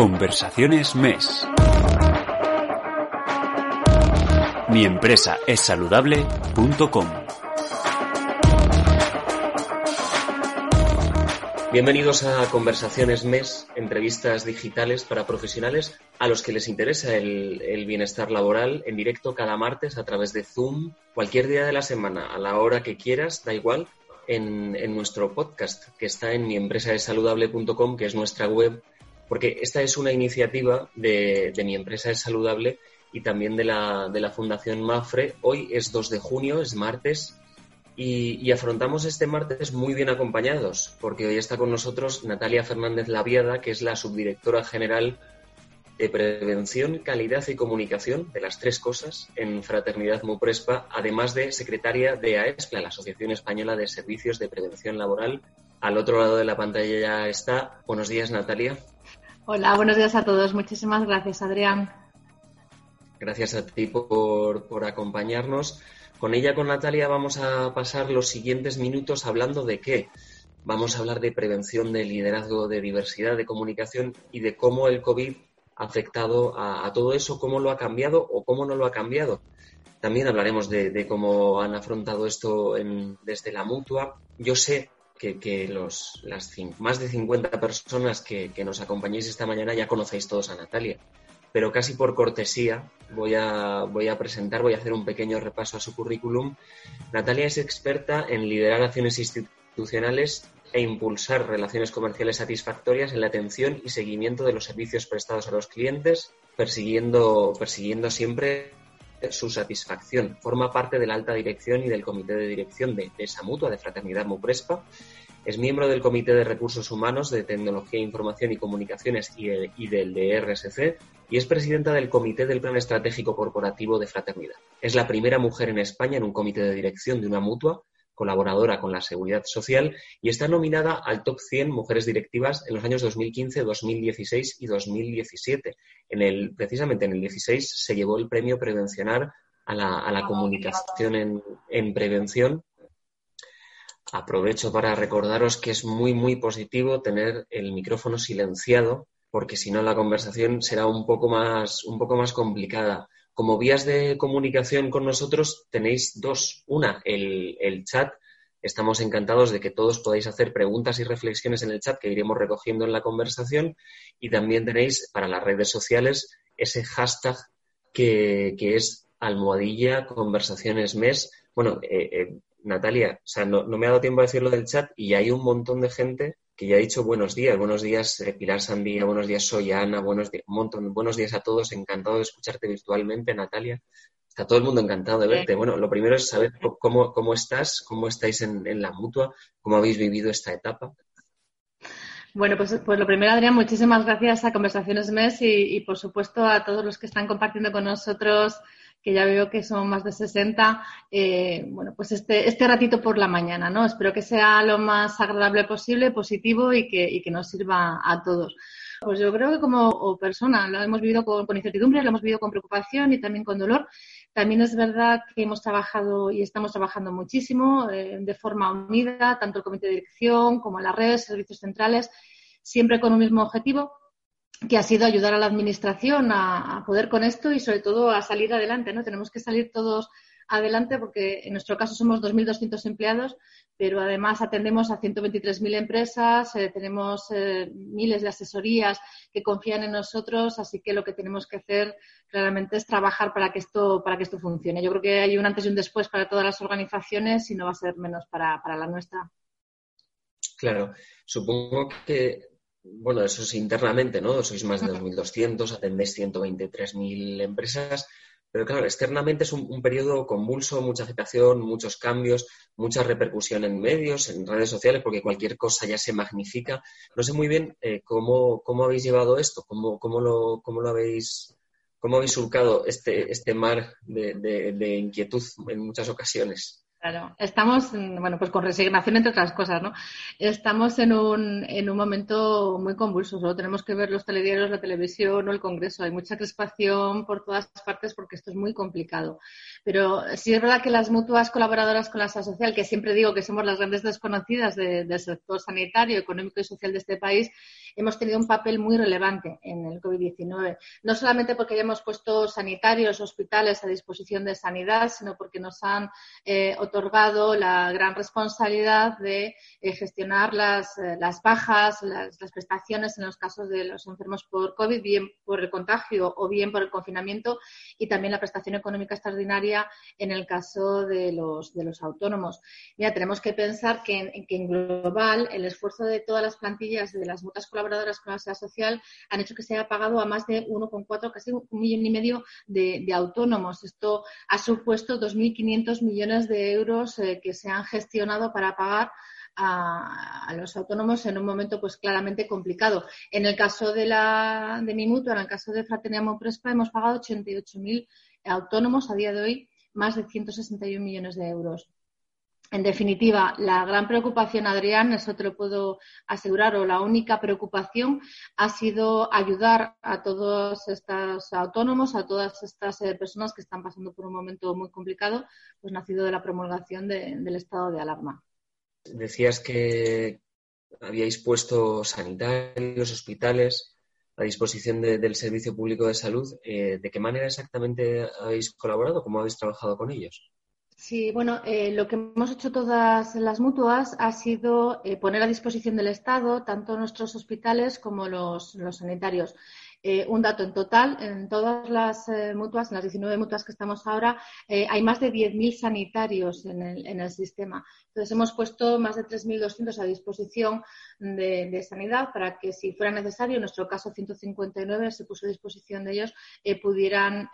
Conversaciones MES. Mi empresa es saludable.com. Bienvenidos a Conversaciones MES, entrevistas digitales para profesionales a los que les interesa el, bienestar laboral en directo cada martes a través de Zoom, cualquier día de la semana, a la hora que quieras, da igual, en, en nuestro podcast que está en miempresaesaludable.com, que es nuestra web porque esta es una iniciativa de, mi empresa es saludable y también de la, de la, Fundación Mafre. Hoy es 2 de junio, es martes, y, afrontamos este martes muy bien acompañados, porque hoy está con nosotros Natalia Fernández Laviada, que es la subdirectora general de Prevención, Calidad y Comunicación, de las tres cosas, en Fraternidad Muprespa, además de secretaria de AESPLA, la Asociación Española de Servicios de Prevención Laboral. Al otro lado de la pantalla ya está. Buenos días, Natalia. Hola, buenos días a todos. Muchísimas gracias, Adrián. Gracias a ti por, acompañarnos. Con ella, con Natalia, vamos a pasar los siguientes minutos hablando de qué. Vamos a hablar de prevención, de liderazgo, de diversidad, de comunicación y de cómo el COVID ha afectado a, todo eso, cómo lo ha cambiado o cómo no lo ha cambiado. También hablaremos de, cómo han afrontado esto desde la mutua. Yo sé que, los, las más de 50 personas que, nos acompañéis esta mañana ya conocéis todos a Natalia. Pero casi por cortesía voy a, voy a presentar, voy a hacer un pequeño repaso a su currículum. Natalia es experta en liderar acciones institucionales e impulsar relaciones comerciales satisfactorias en la atención y seguimiento de los servicios prestados a los clientes, persiguiendo, persiguiendo siempre su satisfacción. Forma parte de la alta dirección y del comité de dirección de, esa mutua, de Fraternidad Muprespa. Es miembro del Comité de Recursos Humanos de Tecnología, Información y Comunicaciones y, y del de RSC y es presidenta del Comité del Plan Estratégico Corporativo de Fraternidad. Es la primera mujer en España en un comité de dirección de una mutua colaboradora con la Seguridad Social y está nominada al Top 100 Mujeres Directivas en los años 2015, 2016 y 2017. En el, precisamente en el 16 se llevó el premio Prevencionar a la, comunicación en, en prevención aprovecho para recordaros que es muy, muy positivo tener el micrófono silenciado, porque si no la conversación será un poco más, un poco más complicada. Como vías de comunicación con nosotros tenéis dos. Una, el, chat. Estamos encantados de que todos podáis hacer preguntas y reflexiones en el chat que iremos recogiendo en la conversación. Y también tenéis para las redes sociales ese hashtag que, es almohadilla conversaciones mes. Bueno, eh, eh, Natalia, o sea, no, no, me ha dado tiempo a decirlo del chat y hay un montón de gente que ya ha dicho buenos días, buenos días eh, Pilar Sandía, buenos días Soy Ana, buenos días, un montón, buenos días a todos, encantado de escucharte virtualmente, Natalia. Está todo el mundo encantado de verte. Bueno, lo primero es saber cómo, cómo estás, cómo estáis en, la mutua, cómo habéis vivido esta etapa. Bueno, pues, pues lo primero, Adrián, muchísimas gracias a Conversaciones MES y, y, por supuesto, a todos los que están compartiendo con nosotros que ya veo que son más de 60, eh, bueno, pues este, este ratito por la mañana, ¿no? Espero que sea lo más agradable posible, positivo y que, y que nos sirva a todos. Pues yo creo que como persona lo hemos vivido con, incertidumbre, lo hemos vivido con preocupación y también con dolor. También es verdad que hemos trabajado y estamos trabajando muchísimo eh, de forma unida, tanto el comité de dirección como las redes, servicios centrales, siempre con un mismo objetivo, que ha sido ayudar a la administración a, poder con esto y sobre todo a salir adelante, ¿no? Tenemos que salir todos adelante porque en nuestro caso somos 2.200 empleados, pero además atendemos a 123.000 empresas, eh, tenemos eh, miles de asesorías que confían en nosotros, así que lo que tenemos que hacer claramente es trabajar para que esto, para que esto funcione. Yo creo que hay un antes y un después para todas las organizaciones y no va a ser menos para, para la nuestra. Claro, supongo que bueno, eso es internamente, ¿no? Sois más de 2.200, atendéis 123.000 empresas, pero claro, externamente es un, periodo convulso, mucha agitación, muchos cambios, mucha repercusión en medios, en redes sociales, porque cualquier cosa ya se magnifica. No sé muy bien eh, cómo, cómo, habéis llevado esto, cómo, cómo, lo, cómo lo habéis, cómo habéis surcado este, este mar de inquietud en muchas ocasiones. Claro, estamos, bueno, pues con resignación entre otras cosas, ¿no? Estamos en un, en un momento muy convulso, solo tenemos que ver los telediarios, la televisión o el Congreso. Hay mucha crispación por todas partes porque esto es muy complicado. Pero sí es verdad que las mutuas colaboradoras con la SA Social, que siempre digo que somos las grandes desconocidas del sector sanitario, económico y social de este país, hemos tenido un papel muy relevante en el COVID-19. No solamente porque hayamos puesto sanitarios, hospitales a disposición de sanidad, sino porque nos han eh, otorgado la gran responsabilidad de eh, gestionar las, eh, bajas, las, prestaciones en los casos de los enfermos por COVID, bien por el contagio o bien por el confinamiento, y también la prestación económica extraordinaria en el caso de los, de los autónomos. Mira, tenemos que pensar que en, que en global el esfuerzo de todas las plantillas de las mutas colaboradoras con la seguridad social han hecho que se haya pagado a más de 1,4, casi un millón y medio de, de autónomos. Esto ha supuesto 2.500 millones de euros eh, que se han gestionado para pagar a, los autónomos en un momento pues claramente complicado. En el caso de, la, de mi mutua, en el caso de Fraternidad Prespa, hemos pagado 88.000 autónomos a día de hoy, más de 161 millones de euros. En definitiva, la gran preocupación, Adrián, eso te lo puedo asegurar, o la única preocupación ha sido ayudar a todos estos autónomos, a todas estas eh, personas que están pasando por un momento muy complicado, pues nacido de la promulgación del estado de alarma. Decías que habíais puesto sanitarios, hospitales a disposición del Servicio Público de Salud. Eh, ¿De qué manera exactamente habéis colaborado? ¿Cómo habéis trabajado con ellos? Sí, bueno, eh, lo que hemos hecho todas las mutuas ha sido eh, poner a disposición del Estado tanto nuestros hospitales como los, los sanitarios. Eh, un dato en total, en todas las eh, mutuas, en las 19 mutuas que estamos ahora, eh, hay más de 10.000 sanitarios en el, en el, sistema. Entonces, hemos puesto más de 3.200 a disposición de, sanidad para que, si fuera necesario, en nuestro caso 159 se puso a disposición de ellos, pudieran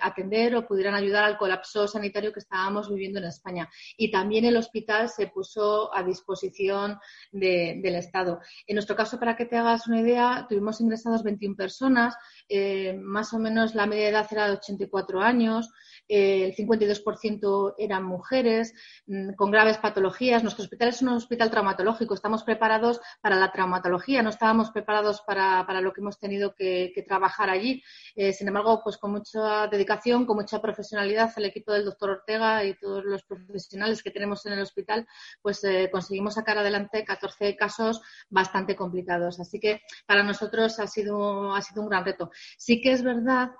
atender o pudieran ayudar al colapso sanitario que estábamos viviendo en España. Y también el hospital se puso a disposición del Estado. En nuestro caso, para que te hagas una idea, tuvimos ingresados 21 personas personas, eh, más o menos la media de edad era de 84 años, eh, el 52% eran mujeres mm, con graves patologías. Nuestro hospital es un hospital traumatológico, estamos preparados para la traumatología, no estábamos preparados para, lo que hemos tenido que, trabajar allí. Eh, sin embargo, pues con mucha dedicación, con mucha profesionalidad, el equipo del doctor Ortega y todos los profesionales que tenemos en el hospital, pues conseguimos sacar adelante 14 casos bastante complicados. Así que para nosotros ha sido, sido un gran reto. Sí que es verdad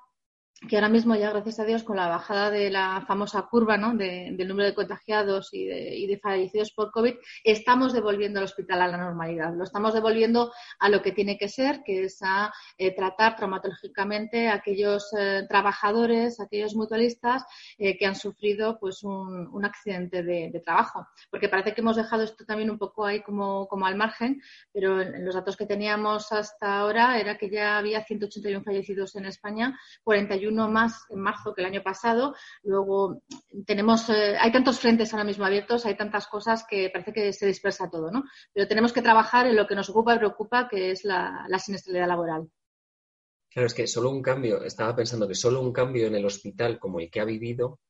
que ahora mismo ya gracias a Dios con la bajada de la famosa curva ¿no? del número de contagiados y de, fallecidos por COVID, estamos devolviendo al hospital a la normalidad. Lo estamos devolviendo a lo que tiene que ser, que es a eh, tratar traumatológicamente a aquellos eh, trabajadores, aquellos mutualistas eh, que han sufrido pues un, accidente de, trabajo. Porque parece que hemos dejado esto también un poco ahí como, como al margen, pero en, los datos que teníamos hasta ahora era que ya había 181 fallecidos en España, 41 uno más en marzo que el año pasado. Luego tenemos, eh, hay tantos frentes ahora mismo abiertos, hay tantas cosas que parece que se dispersa todo, ¿no? Pero tenemos que trabajar en lo que nos ocupa y preocupa, que es la, la siniestralidad laboral. Claro, es que solo un cambio, estaba pensando que solo un cambio en el hospital como el que ha vivido,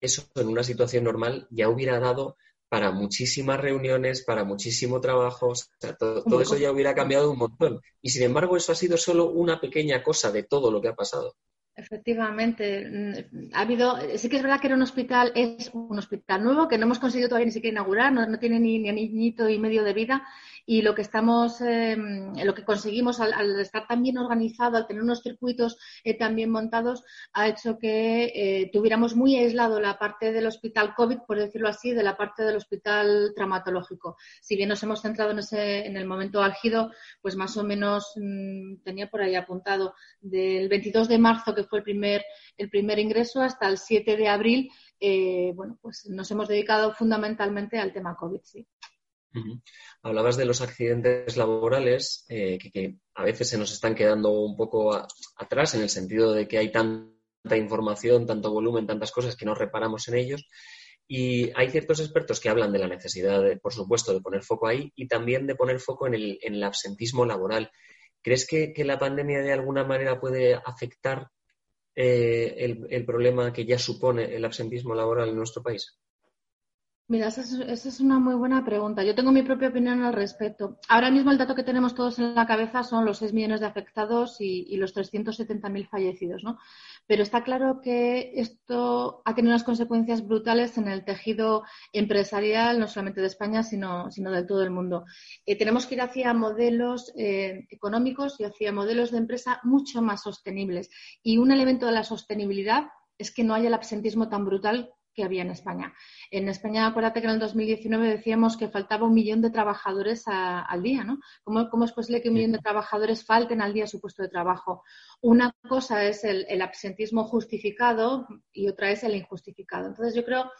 eso en una situación normal ya hubiera dado para muchísimas reuniones, para muchísimo trabajo, todo eso ya hubiera cambiado un montón. Y sin embargo, eso ha sido solo una pequeña cosa de todo lo que ha pasado. Efectivamente, mm, ha habido, sí que es verdad que era un hospital, es un hospital nuevo que no hemos conseguido todavía ni siquiera inaugurar, no, tiene ni, ni añito y medio de vida y lo que estamos, em, lo que conseguimos al, estar tan bien organizado, al tener unos circuitos eh, tan bien montados, ha hecho que eh, tuviéramos muy aislado la parte del hospital COVID, por decirlo así, de la parte del hospital traumatológico. Si bien nos hemos centrado en ese, en el momento álgido, pues más o menos mm, tenía por ahí apuntado del 22 de marzo que fue el primer, el primer ingreso, hasta el 7 de abril, eh, bueno, pues nos hemos dedicado fundamentalmente al tema COVID, sí. Hablabas de los accidentes laborales eh, que, a veces se nos están quedando un poco atrás en el sentido de que hay tanta información, tanto volumen, tantas cosas que no reparamos en ellos. Y hay ciertos expertos que hablan de la necesidad, por supuesto, de poner foco ahí y también de poner foco en el, absentismo laboral. ¿Crees que, la pandemia de alguna manera puede afectar eh, el, problema que ya supone el absentismo laboral en nuestro país? Mira, esa es, una muy buena pregunta. Yo tengo mi propia opinión al respecto. Ahora mismo el dato que tenemos todos en la cabeza son los 6 millones de afectados y, y los 370.000 fallecidos, ¿no? Pero está claro que esto ha tenido unas consecuencias brutales en el tejido empresarial, no solamente de España, sino, sino de todo el mundo. Eh, tenemos que ir hacia modelos eh, económicos y hacia modelos de empresa mucho más sostenibles. Y un elemento de la sostenibilidad es que no haya el absentismo tan brutal que había en España. En España, acuérdate que en el 2019 decíamos que faltaba un millón de trabajadores al día, ¿no? ¿Cómo, es posible que un millón de trabajadores falten al día a su puesto de trabajo? Una cosa es el, el absentismo justificado y otra es el injustificado. Entonces, yo creo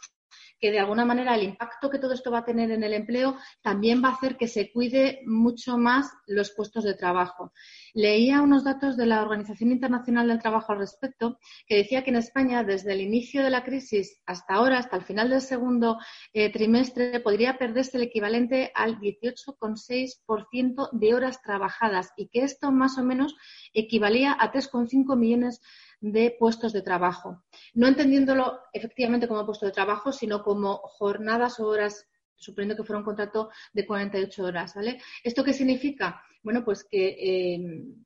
que de alguna manera el impacto que todo esto va a tener en el empleo también va a hacer que se cuide mucho más los puestos de trabajo. Leía unos datos de la Organización Internacional del Trabajo al respecto que decía que en España, desde el inicio de la crisis hasta ahora, hasta el final del segundo eh, trimestre, podría perderse el equivalente al 18,6% de horas trabajadas y que esto más o menos equivalía a 3,5 millones de puestos de trabajo. No entendiéndolo efectivamente como puesto de trabajo, sino como jornadas o horas suponiendo que fuera un contrato de 48 horas, ¿vale? ¿Esto qué significa? Bueno, pues que eh,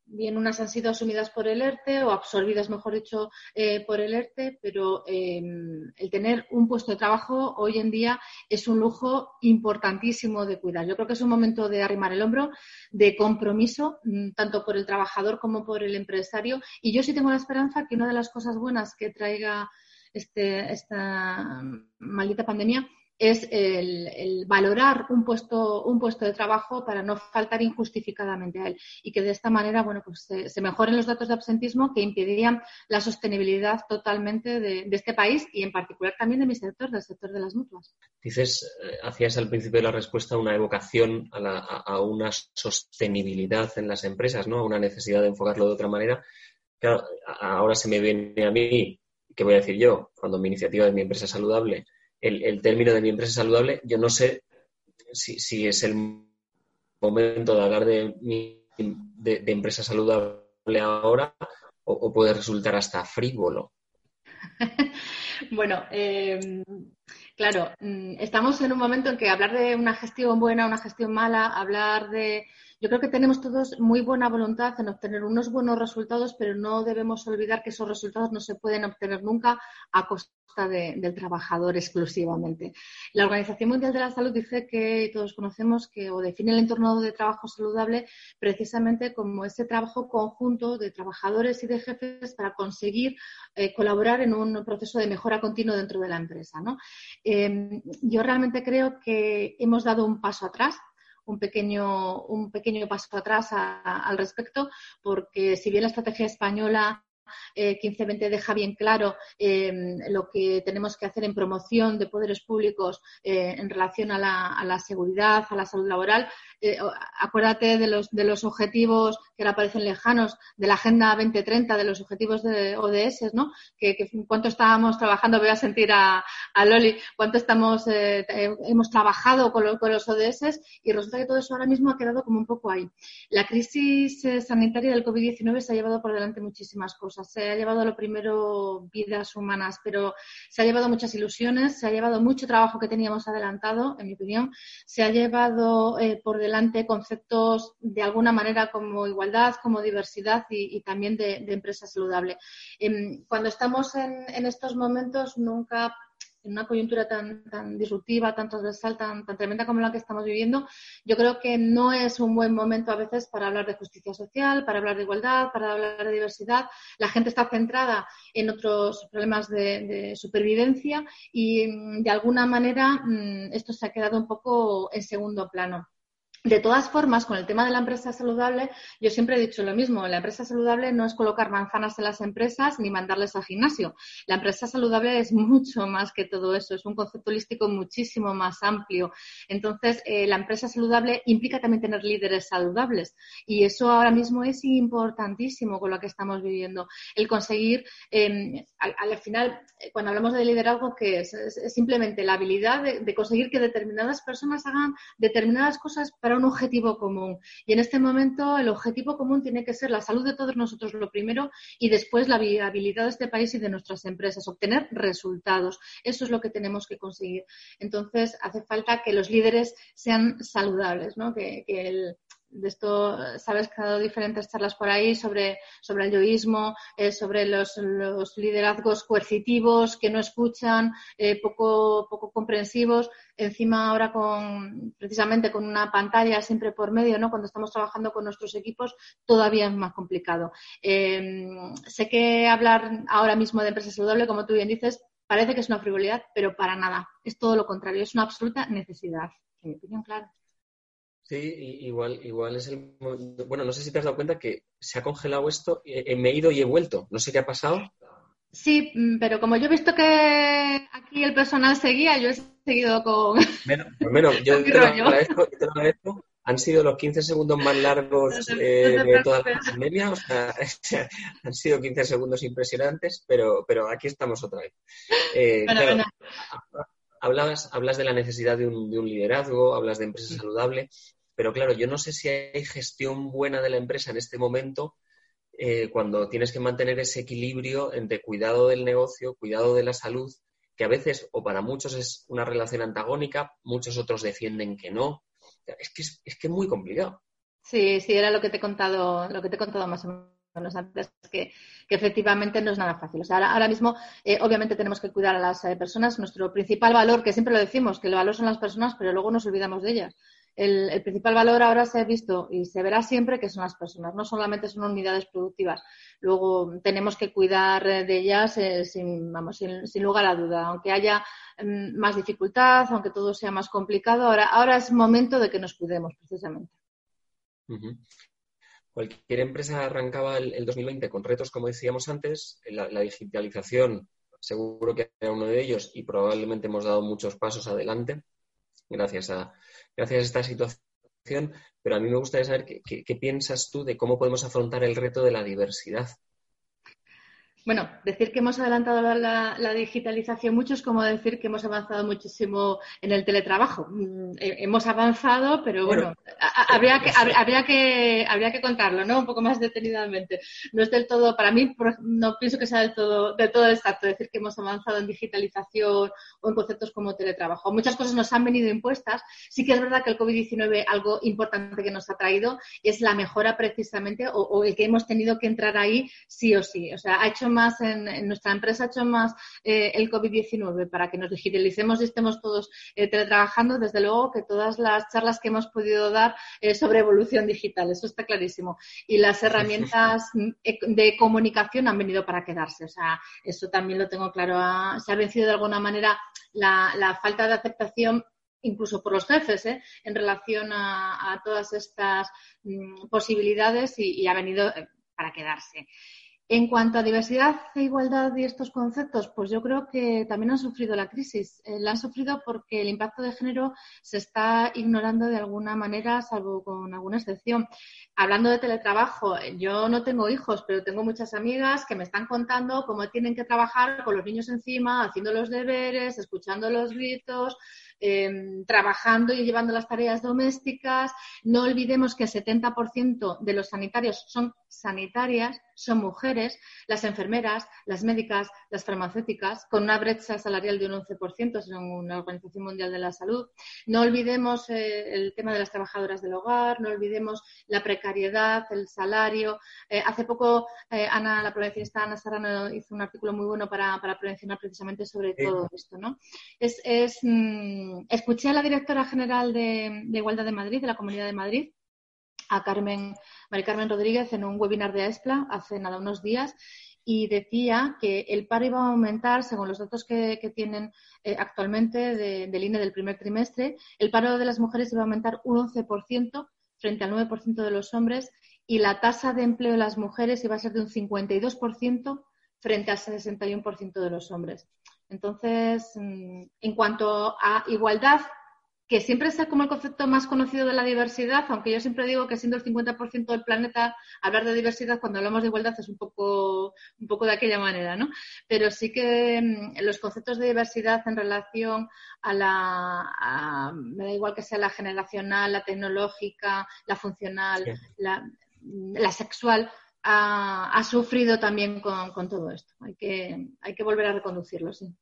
bien unas han sido asumidas por el ERTE o absorbidas, mejor dicho, eh, por el ERTE, pero eh, el tener un puesto de trabajo hoy en día es un lujo importantísimo de cuidar. Yo creo que es un momento de arrimar el hombro, de compromiso, mm, tanto por el trabajador como por el empresario. Y yo sí tengo la esperanza que una de las cosas buenas que traiga este, esta maldita pandemia es el, valorar un puesto, un puesto de trabajo para no faltar injustificadamente a él y que de esta manera bueno, pues se, mejoren los datos de absentismo que impedirían la sostenibilidad totalmente de, este país y en particular también de mi sector, del sector de las mutuas. Dices, eh, hacías al principio de la respuesta una evocación a, a, una sostenibilidad en las empresas, ¿no? a una necesidad de enfocarlo de otra manera. Claro, ahora se me viene a mí, ¿qué voy a decir yo? Cuando mi iniciativa es mi empresa saludable, el, término de mi empresa saludable, yo no sé si, es el momento de hablar de, de, empresa saludable ahora o, puede resultar hasta frívolo. bueno, eh, claro, mm, estamos en un momento en que hablar de una gestión buena, una gestión mala, hablar de yo creo que tenemos todos muy buena voluntad en obtener unos buenos resultados, pero no debemos olvidar que esos resultados no se pueden obtener nunca a costa del trabajador exclusivamente. La Organización Mundial de la Salud dice que todos conocemos que o define el entorno de trabajo saludable precisamente como ese trabajo conjunto de trabajadores y de jefes para conseguir eh, colaborar en un proceso de mejora continua dentro de la empresa. Em, yo realmente creo que hemos dado un paso atrás un pequeño, un pequeño paso atrás al respecto, porque si bien la estrategia española 1520 eh, deja bien claro eh, lo que tenemos que hacer en promoción de poderes públicos eh, en relación a la, a la, seguridad, a la salud laboral. Acuérdate de los, de los objetivos que ahora parecen lejanos, de la Agenda 2030, de los objetivos de ODS, ¿no? Que, cuánto estábamos trabajando, voy a sentir a, a Loli, cuánto estamos, hemos trabajado con, con, los ODS y resulta que todo eso ahora mismo ha quedado como un poco ahí. La crisis sanitaria del COVID-19 se ha llevado por delante muchísimas cosas se ha llevado lo primero vidas humanas, pero se ha llevado muchas ilusiones, se ha llevado mucho trabajo que teníamos adelantado, en mi opinión, se ha llevado eh, por delante conceptos de alguna manera como igualdad, como diversidad y, también de, empresa saludable. Em, cuando estamos en estos momentos nunca en una coyuntura tan, disruptiva, tan transversal, tan, tan tremenda como la que estamos viviendo, yo creo que no es un buen momento a veces para hablar de justicia social, para hablar de igualdad, para hablar de diversidad. La gente está centrada en otros problemas de, supervivencia y mm, de alguna manera mm, esto se ha quedado un poco en segundo plano. De todas formas, con el tema de la empresa saludable, yo siempre he dicho lo mismo. La empresa saludable no es colocar manzanas en las empresas ni mandarles al gimnasio. La empresa saludable es mucho más que todo eso. Es un concepto holístico muchísimo más amplio. Entonces, eh, la empresa saludable implica también tener líderes saludables. Y eso ahora mismo es importantísimo con lo que estamos viviendo. El conseguir, em, al, final, cuando hablamos de liderazgo, que es? simplemente la habilidad de, de, conseguir que determinadas personas hagan determinadas cosas para un objetivo común. Y en este momento el objetivo común tiene que ser la salud de todos nosotros lo primero y después la viabilidad de este país y de nuestras empresas, obtener resultados. Eso es lo que tenemos que conseguir. Entonces hace falta que los líderes sean saludables, ¿no? que, que el, de esto, sabes que ha dado diferentes charlas por ahí sobre, sobre el yoísmo, eh, sobre los, los, liderazgos coercitivos que no escuchan, eh, poco, poco comprensivos. Encima ahora con, precisamente con una pantalla siempre por medio, ¿no? Cuando estamos trabajando con nuestros equipos, todavía es más complicado. Eh, sé que hablar ahora mismo de empresa saludable, como tú bien dices, parece que es una frivolidad, pero para nada. Es todo lo contrario, es una absoluta necesidad. En mi opinión, claro. Sí, igual, igual es el. Bueno, no sé si te has dado cuenta que se ha congelado esto, eh, me he ido y he vuelto. No sé qué ha pasado. Sí, mm, pero como yo he visto que aquí el personal seguía, yo he seguido con. Bueno, pues yo te lo, agradezco, Han sido los 15 segundos más largos eh, de toda la pandemia. O sea, han sido 15 segundos impresionantes, pero, pero aquí estamos otra vez. Eh, hablas, hablas de la necesidad de un, de un liderazgo, hablas de empresa saludable. Pero claro, yo no sé si hay gestión buena de la empresa en este momento eh, cuando tienes que mantener ese equilibrio entre cuidado del negocio, cuidado de la salud, que a veces o para muchos es una relación antagónica, muchos otros defienden que no. Es que es, que muy complicado. Sí, sí, era lo que te he contado, lo que te he contado más o menos antes, que, que efectivamente no es nada fácil. O sea, ahora, mismo, eh, obviamente, tenemos que cuidar a las eh, personas. Nuestro principal valor, que siempre lo decimos, que el valor son las personas, pero luego nos olvidamos de ellas el, principal valor ahora se ha visto y se verá siempre que son las personas, no solamente son unidades productivas. Luego tenemos que cuidar de ellas eh, sin, vamos, sin, lugar a duda. Aunque haya mm, más dificultad, aunque todo sea más complicado, ahora, es momento de que nos cuidemos precisamente. Cualquier empresa arrancaba el, 2020 con retos, como decíamos antes, la digitalización seguro que era uno de ellos y probablemente hemos dado muchos pasos adelante gracias a, gracias a esta situación, pero a mí me gustaría saber qué, piensas tú de cómo podemos afrontar el reto de la diversidad. Bueno, decir que hemos adelantado la, digitalización mucho es como decir que hemos avanzado muchísimo en el teletrabajo. Mm, hemos avanzado, pero bueno, habría, que, habría, que, habría que contarlo, ¿no? Un poco más detenidamente. No es del todo, para mí, no pienso que sea del todo, del todo exacto decir que hemos avanzado en digitalización o en conceptos como teletrabajo. Muchas cosas nos han venido impuestas. Sí que es verdad que el COVID-19, algo importante que nos ha traído, es la mejora precisamente o, el que hemos tenido que entrar ahí sí o sí. O sea, ha hecho más en, nuestra empresa, ha hecho más eh, el COVID-19 para que nos digitalicemos y estemos todos eh, teletrabajando, desde luego que todas las charlas que hemos podido dar eh, sobre evolución digital, eso está clarísimo. Y las herramientas de comunicación han venido para quedarse, o sea, eso también lo tengo claro. se ha vencido de alguna manera la, falta de aceptación incluso por los jefes, en relación a, todas estas mm, posibilidades y, ha venido para quedarse. En cuanto a diversidad e igualdad y estos conceptos, pues yo creo que también han sufrido la crisis. Eh, la han sufrido porque el impacto de género se está ignorando de alguna manera, salvo con alguna excepción. Hablando de teletrabajo, yo no tengo hijos, pero tengo muchas amigas que me están contando cómo tienen que trabajar con los niños encima, haciendo los deberes, escuchando los gritos, Em, trabajando y llevando las tareas domésticas. No olvidemos que el 70% de los sanitarios son sanitarias, son mujeres, las enfermeras, las médicas, las farmacéuticas, con una brecha salarial de un 11% según la Organización Mundial de la Salud. No olvidemos eh, el tema de las trabajadoras del hogar, no olvidemos la precariedad, el salario. Eh, hace poco eh, Ana, la prevencionista Ana Serrano hizo un artículo muy bueno para, para prevencionar precisamente sobre todo esto. ¿no? Es, es mm, escuché a la directora general de, Igualdad de Madrid, de la Comunidad de Madrid, a Carmen, María Carmen Rodríguez, en un webinar de AESPLA hace nada unos días, y decía que el paro iba a aumentar, según los datos que, tienen eh, actualmente del INE del primer trimestre, el paro de las mujeres iba a aumentar un 11% frente al 9% de los hombres y la tasa de empleo de las mujeres iba a ser de un 52% frente al 61% de los hombres. Entonces, mm, en cuanto a igualdad, que siempre es como el concepto más conocido de la diversidad, aunque yo siempre digo que siendo el 50% del planeta, hablar de diversidad cuando hablamos de igualdad es un poco, un poco de aquella manera, ¿no? Pero sí que mm, los conceptos de diversidad en relación a la, me da igual que sea la generacional, la tecnológica, la funcional, la, sexual, ha, sufrido también con, todo esto. Hay que, volver a reconducirlo, sí.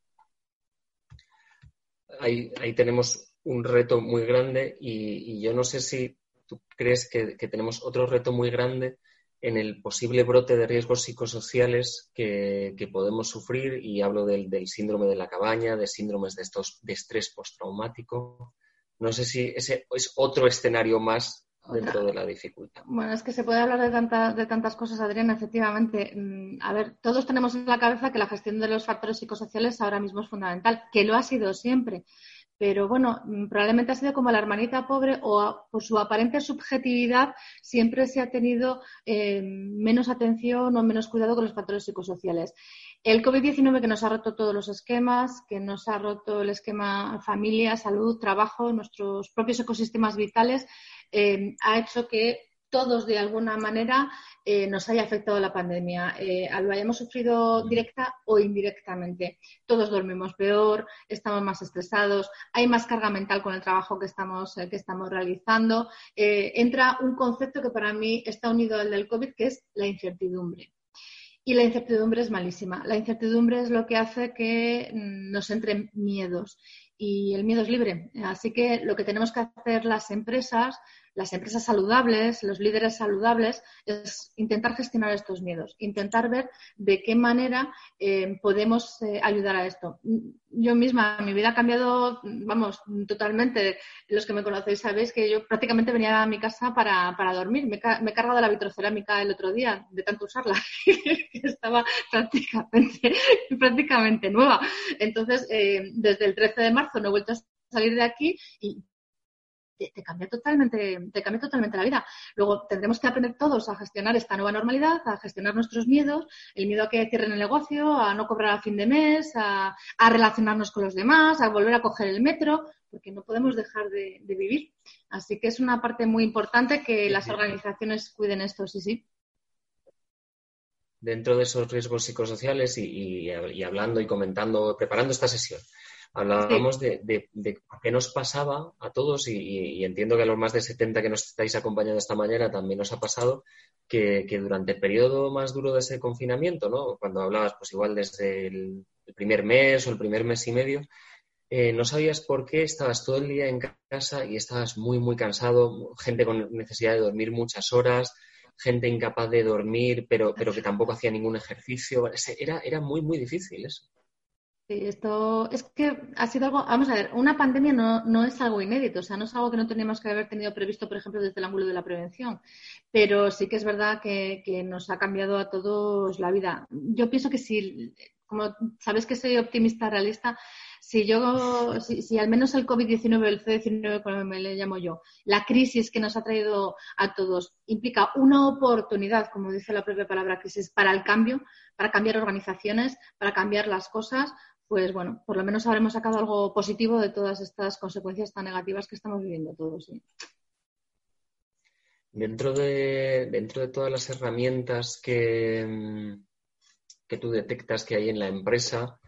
Ahí, tenemos un reto muy grande y, yo no sé si tú crees que, tenemos otro reto muy grande en el posible brote de riesgos psicosociales que, podemos sufrir y hablo del, síndrome de la cabaña, de síndromes de, estos, de estrés postraumático. No sé si ese es otro escenario más dentro de la dificultad. Bueno, es que se puede hablar de, de tantas cosas, Adriana, efectivamente. Mm, a ver, todos tenemos en la cabeza que la gestión de los factores psicosociales ahora mismo es fundamental, que lo ha sido siempre pero bueno, mm, probablemente ha sido como la hermanita pobre o por su aparente subjetividad siempre se ha tenido eh, menos atención o menos cuidado con los factores psicosociales. El COVID-19 que nos ha roto todos los esquemas, que nos ha roto el esquema familia, salud, trabajo, nuestros propios ecosistemas vitales, eh, ha hecho que todos de alguna manera eh, nos haya afectado la pandemia, eh, lo hayamos sufrido directa o indirectamente. Todos dormimos peor, estamos más estresados, hay más carga mental con el trabajo que estamos, eh, que estamos realizando. entra un concepto que para mí está unido al del COVID, que es la incertidumbre. Y la incertidumbre es malísima. La incertidumbre es lo que hace que mm, nos entren miedos. Y el miedo es libre. Así que lo que tenemos que hacer las empresas las empresas saludables, los líderes saludables, es intentar gestionar estos miedos, intentar ver de qué manera eh, podemos eh, ayudar a esto. Yo misma, mi vida ha cambiado, vamos, totalmente. Los que me conocéis sabéis que yo prácticamente venía a mi casa para, dormir. Me, he cargado la vitrocerámica el otro día de tanto usarla, estaba prácticamente, prácticamente nueva. Entonces, eh, desde el 13 de marzo no he vuelto a salir de aquí y te, cambia totalmente, te cambia totalmente la vida. Luego tendremos que aprender todos a gestionar esta nueva normalidad, a gestionar nuestros miedos, el miedo a que cierren el negocio, a no cobrar a fin de mes, a, relacionarnos con los demás, a volver a coger el metro, porque no podemos dejar de, vivir. Así que es una parte muy importante que las organizaciones cuiden esto, sí, sí dentro de esos riesgos psicosociales y, hablando y comentando, preparando esta sesión, Hablábamos de, qué nos pasaba a todos y, entiendo que a los más de 70 que nos estáis acompañando esta mañana también nos ha pasado que, durante el periodo más duro de ese confinamiento, ¿no? cuando hablabas pues igual desde el, primer mes o el primer mes y medio, eh, no sabías por qué estabas todo el día en casa y estabas muy, muy cansado, gente con necesidad de dormir muchas horas, gente incapaz de dormir, pero, pero que tampoco hacía ningún ejercicio. Era, era muy, muy difícil eso. Sí, esto es que ha sido algo, vamos a ver, una pandemia no, no es algo inédito, o sea, no es algo que no teníamos que haber tenido previsto, por ejemplo, desde el ángulo de la prevención, pero sí que es verdad que, nos ha cambiado a todos la vida. Yo pienso que si, como sabes que soy optimista realista, si yo, si, si al menos el COVID-19, el C-19, como me le llamo yo, la crisis que nos ha traído a todos implica una oportunidad, como dice la propia palabra crisis, para el cambio, para cambiar organizaciones, para cambiar las cosas, pues bueno, por lo menos habremos sacado algo positivo de todas estas consecuencias tan negativas que estamos viviendo todos. Dentro, de, dentro de todas las herramientas que, que tú detectas que hay en la empresa,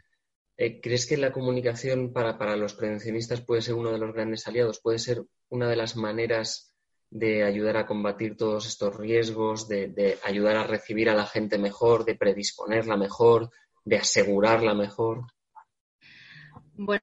eh, ¿crees que la comunicación para, para los prevencionistas puede ser uno de los grandes aliados? ¿Puede ser una de las maneras de ayudar a combatir todos estos riesgos, de, de, ayudar a recibir a la gente mejor, de predisponerla mejor, de asegurarla mejor? Bueno,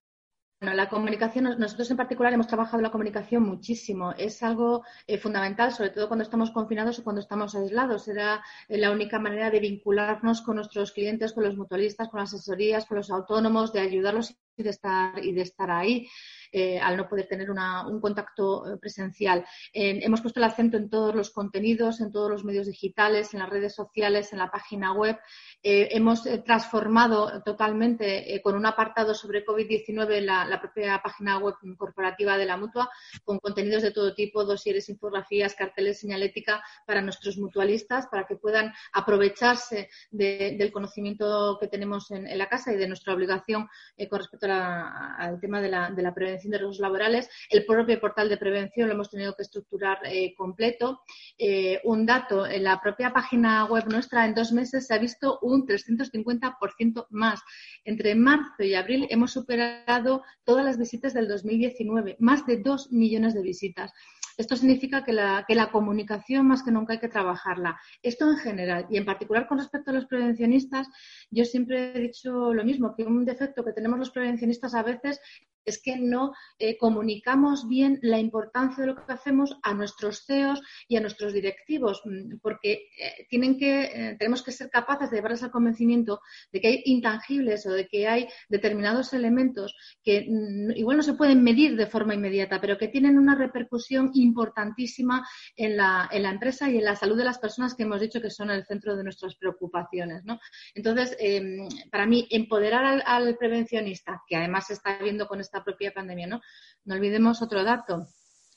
la comunicación, nosotros en particular hemos trabajado la comunicación muchísimo. Es algo eh, fundamental, sobre todo cuando estamos confinados o cuando estamos aislados. Era eh, la única manera de vincularnos con nuestros clientes, con los mutualistas, con las asesorías, con los autónomos, de ayudarlos y de estar, y de estar ahí. Eh, al no poder tener un contacto eh, presencial. hemos puesto el acento en todos los contenidos, en todos los medios digitales, en las redes sociales, en la página web. Eh, hemos transformado totalmente con un apartado sobre COVID-19 la, la, propia página web corporativa de la mutua con contenidos de todo tipo, dosieres, infografías, carteles, señalética para nuestros mutualistas, para que puedan aprovecharse del conocimiento que tenemos en, la casa y de nuestra obligación con respecto al tema de la, de la prevención de riesgos laborales. El propio portal de prevención lo hemos tenido que estructurar eh, completo. Eh, un dato, en la propia página web nuestra en dos meses se ha visto un 350% más. Entre marzo y abril hemos superado todas las visitas del 2019, más de dos millones de visitas. Esto significa que la, que la, comunicación más que nunca hay que trabajarla. Esto en general y en particular con respecto a los prevencionistas, yo siempre he dicho lo mismo, que un defecto que tenemos los prevencionistas a veces es que no eh, comunicamos bien la importancia de lo que hacemos a nuestros CEOs y a nuestros directivos, mm, porque eh, tienen que, eh, tenemos que ser capaces de llevarles al convencimiento de que hay intangibles o de que hay determinados elementos que mm, igual no se pueden medir de forma inmediata, pero que tienen una repercusión importantísima en la, en la empresa y en la salud de las personas que hemos dicho que son el centro de nuestras preocupaciones. ¿no? Entonces, em, para mí, empoderar al, al prevencionista, que además se está viendo con esta propia pandemia. No, no olvidemos otro dato.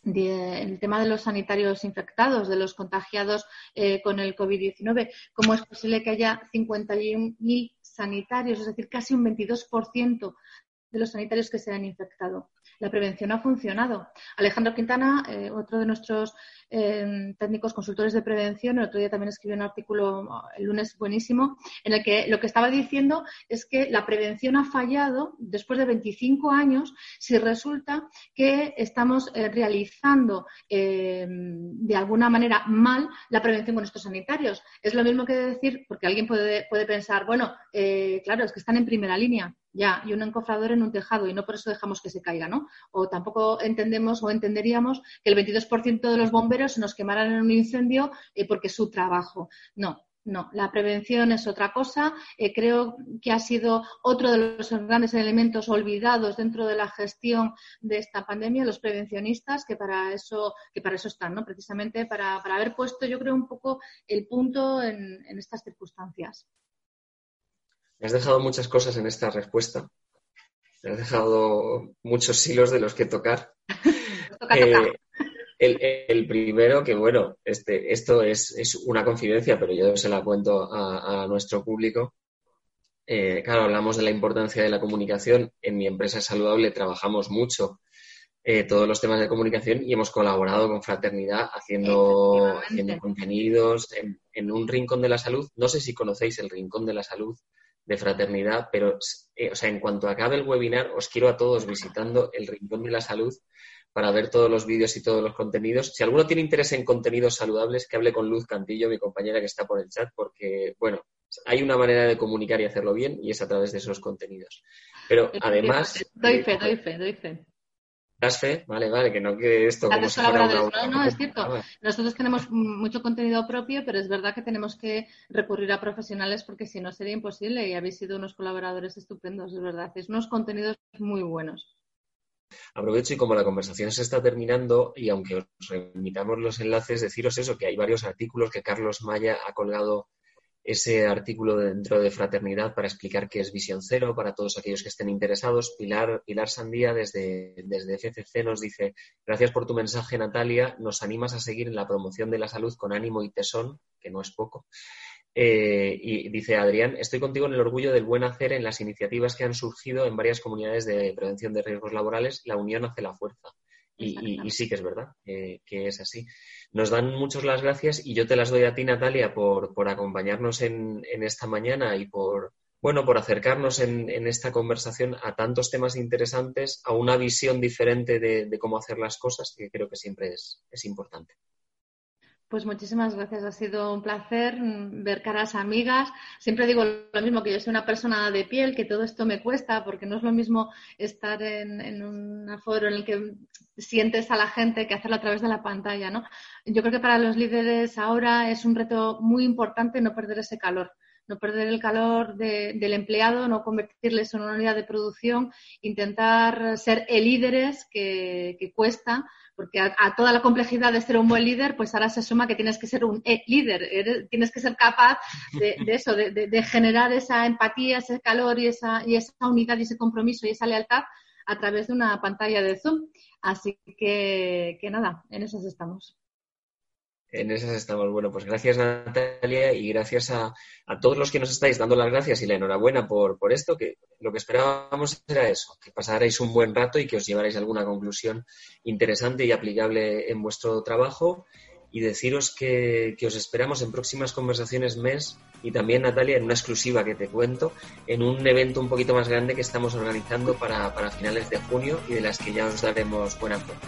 el tema de los sanitarios infectados, de los contagiados eh, con el COVID-19. ¿Cómo es posible que haya 51.000 sanitarios, es decir, casi un 22% de los sanitarios que se han infectado? La prevención ha funcionado. Alejandro Quintana, eh, otro de nuestros técnicos consultores de prevención. El otro día también escribió un artículo el lunes buenísimo en el que lo que estaba diciendo es que la prevención ha fallado después de 25 años si resulta que estamos eh, realizando em, de alguna manera mal la prevención con estos sanitarios. Es lo mismo que decir, porque alguien puede, puede pensar, bueno, eh, claro, es que están en primera línea. Ya, y un encofrador en un tejado y no por eso dejamos que se caiga, ¿no? O tampoco entendemos o entenderíamos que el 22% de los bomberos se nos quemaran en un incendio eh, porque es su trabajo. No, no, la prevención es otra cosa. Eh, creo que ha sido otro de los grandes elementos olvidados dentro de la gestión de esta pandemia, los prevencionistas, que para eso, que para eso están, ¿no? Precisamente para, haber puesto, yo creo, un poco el punto en, estas circunstancias. Me has dejado muchas cosas en esta respuesta. Me has dejado muchos hilos de los que tocar. Eh, el, primero, que bueno, este, esto es, una confidencia, pero yo se la cuento a, nuestro público. Eh, claro, hablamos de la importancia de la comunicación. En mi empresa saludable trabajamos mucho eh, todos los temas de comunicación y hemos colaborado con Fraternidad haciendo, haciendo contenidos en, en, un rincón de la salud. No sé si conocéis el rincón de la salud de Fraternidad, pero eh, o sea, en cuanto acabe el webinar, os quiero a todos visitando el rincón de la salud para ver todos los vídeos y todos los contenidos. Si alguno tiene interés en contenidos saludables, que hable con Luz Cantillo, mi compañera que está por el chat, porque, bueno, hay una manera de comunicar y hacerlo bien y es a través de esos contenidos. Pero además... Doy fe, doy fe, doy fe. ¿Das fe? Vale, vale, que no que esto como si fuera una... No, no, es cierto. Ah, Nosotros tenemos mucho contenido propio, pero es verdad que tenemos que recurrir a profesionales porque si no sería imposible y habéis sido unos colaboradores estupendos, es verdad. Es unos contenidos muy buenos. Aprovecho y como la conversación se está terminando y aunque os remitamos los enlaces, deciros eso, que hay varios artículos que Carlos Maya ha colgado ese artículo dentro de Fraternidad para explicar qué es Visión Cero para todos aquellos que estén interesados. Pilar, Pilar Sandía desde, desde FCC nos dice, gracias por tu mensaje Natalia, nos animas a seguir en la promoción de la salud con ánimo y tesón, que no es poco. Eh, y dice Adrián, estoy contigo en el orgullo del buen hacer en las iniciativas que han surgido en varias comunidades de prevención de riesgos laborales. La unión hace la fuerza. Y, sí que es verdad que es así. Nos dan muchas las gracias y yo te las doy a ti, Natalia, por, acompañarnos en, esta mañana y por, bueno, por acercarnos en, esta conversación a tantos temas interesantes, a una visión diferente de, cómo hacer las cosas, que creo que siempre es importante. Pues muchísimas gracias, ha sido un placer ver caras amigas. Siempre digo lo mismo, que yo soy una persona de piel, que todo esto me cuesta, porque no es lo mismo estar en, un foro en el que sientes a la gente que hacerlo a través de la pantalla, Yo creo que para los líderes ahora es un reto muy importante no perder ese calor no perder el calor del empleado, no convertirles en una unidad de producción, intentar ser el líderes que, cuesta, porque a, toda la complejidad de ser un buen líder, pues ahora se suma que tienes que ser un e líder, tienes que ser capaz de, eso, de, generar esa empatía, ese calor y esa, y esa unidad y ese compromiso y esa lealtad a través de una pantalla de Zoom. Así que, que nada, en esas estamos. En esas estamos. Bueno, pues gracias Natalia y gracias a, todos los que nos estáis dando las gracias y la enhorabuena por, por esto, que lo que esperábamos era eso, que pasarais un buen rato y que os llevarais alguna conclusión interesante y aplicable en vuestro trabajo y deciros que, os esperamos en próximas conversaciones mes y también Natalia en una exclusiva que te cuento en un evento un poquito más grande que estamos organizando para, finales de junio y de las que ya os daremos buena cuenta.